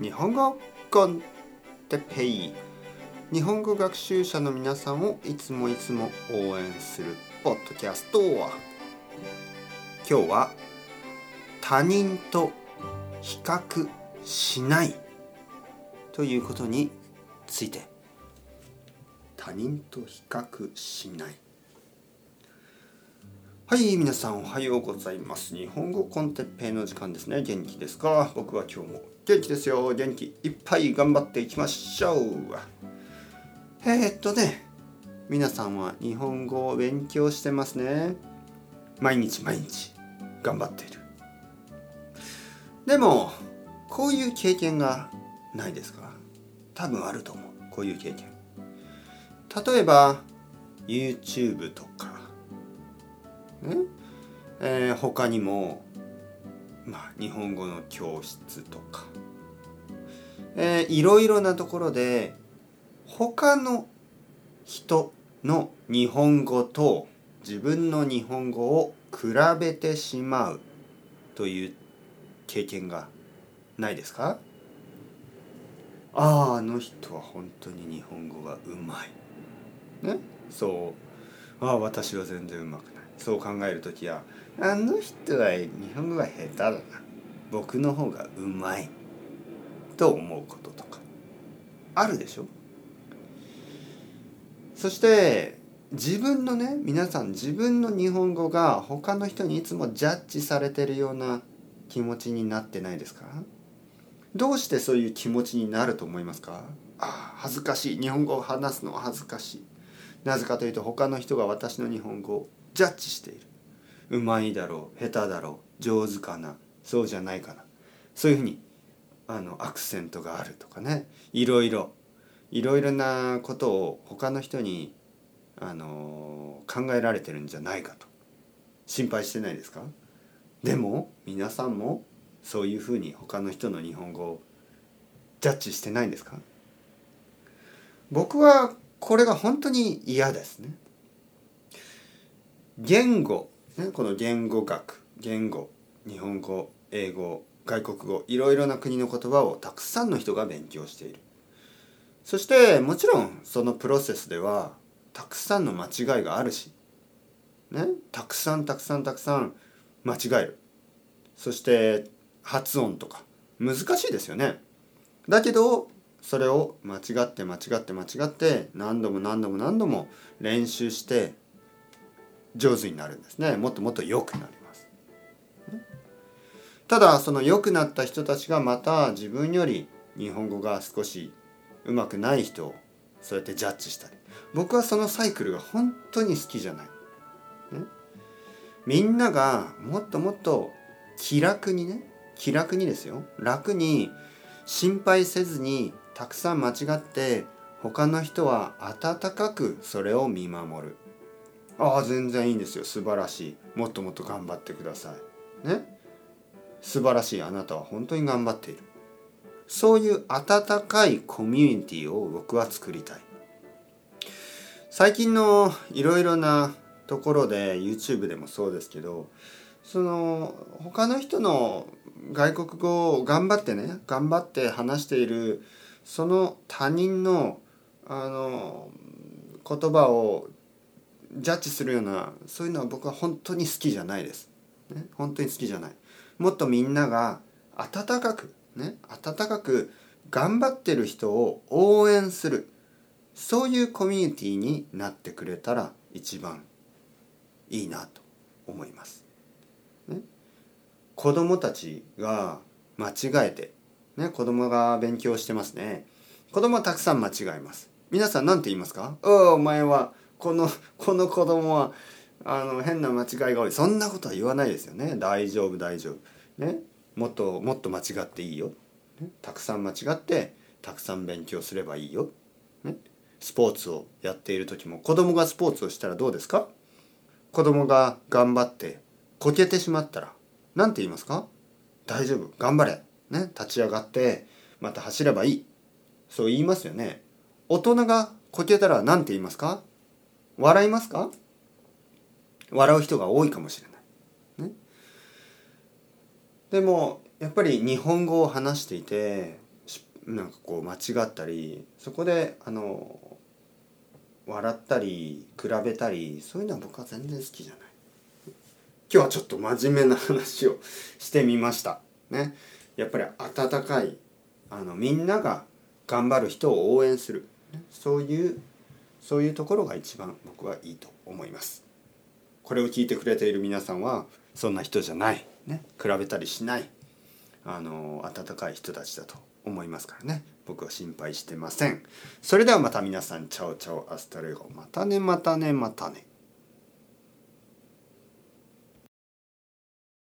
日本語コンテペイ日本語学習者の皆さんをいつもいつも応援するポッドキャストは今日は他人と比較しないということについて。他人と比較しない。はい皆さんおはようございます。日本語コンテッペイの時間ですね。元気ですか？僕は今日も元気ですよ。元気いっぱい頑張っていきましょう。えー、っとね皆さんは日本語を勉強してますね。毎日毎日頑張っている。でもこういう経験がないですか？多分あると思う。こういう経験。例えば YouTube とか。えー、他にも、まあ、日本語の教室とか、えー、いろいろなところで他の人の日本語と自分の日本語を比べてしまうという経験がないですか？あああの人は本当に日本語がうまい。ね？そう。ああ私は全然うまくない。そう考える時はあの人は日本語が下手だな。僕の方がうまい。と思うこととか。あるでしょ？そして自分のね皆さん自分の日本語が他の人にいつもジャッジされてるような気持ちになってないですか？どうしてそういう気持ちになると思いますか？あ恥ずかしい。日本語を話すのは恥ずかしい。なぜかというと他の人が私の日本語をジャッジしている。うまいだろう下手だろう上手かなそうじゃないかな。そういうふうにあのアクセントがあるとかね。いろいろいろいろなことを他の人にあの考えられてるんじゃないかと。心配してないですか？でも皆さんもそういうふうに他の人の日本語をジャッジしてないんですか？僕はこれが本当に嫌ですね。言語、ね、この言語学。言語。日本語英語外国語いろいろな国の言葉をたくさんの人が勉強している。そしてもちろんそのプロセスではたくさんの間違いがあるし、ね、たくさんたくさんたくさん間違える。そして発音とか。難しいですよね。だけどそれを間違って間違って間違って何度も何度も何度も練習して上手になるんですね。もっともっと良くなります。ただその良くなった人たちがまた自分より日本語が少しうまくない人をそうやってジャッジしたり。僕はそのサイクルが本当に好きじゃない、ね、みんながもっともっと気楽にね気楽にですよ。楽に心配せずにたくさん間違って他の人は温かくそれを見守る。ああ全然いいんですよ。素晴らしい。もっともっと頑張ってください。ね？素晴らしい。あなたは本当に頑張っている。そういう温かいコミュニティを僕は作りたい。最近のいろいろなところで YouTube でもそうですけどその他の人の外国語を頑張ってね頑張って話しているその他人のあの言葉をジャッジするようなそういうのは僕は本当に好きじゃないです。ね、本当に好きじゃない。もっとみんなが温かくね温かく頑張ってる人を応援するそういうコミュニティになってくれたら一番いいなと思います。ね、子供たちが間違えて、ね、子供が勉強してますね。子供はたくさん間違えます。皆さん何て言いますか？おお前はこの この子供はあの変な間違いが多い。そんなことは言わないですよね。大丈夫大丈夫。ね。もっともっと間違っていいよ、ね、たくさん間違ってたくさん勉強すればいいよ、ね、スポーツをやっている時も子供がスポーツをしたらどうですか？子供が頑張ってこけてしまったら何て言いますか？大丈夫。頑張れ、ね、立ち上がってまた走ればいい。そう言いますよね。大人がこけたら何て言いますか？笑いますか？笑う人が多いかもしれない。ね、でもやっぱり日本語を話していてなんかこう間違ったりそこであの笑ったり比べたりそういうのは僕は全然好きじゃない。今日はちょっと真面目な話をしてみました。ね。やっぱり温かいあのみんなが頑張る人を応援する。そういうそういうところが一番僕はいいと思います。これを聞いてくれている皆さんはそんな人じゃない。ね。比べたりしない。あの温かい人たちだと思いますからね。僕は心配してません。それではまた皆さん chao chao hasta luego。またねまたねまたね。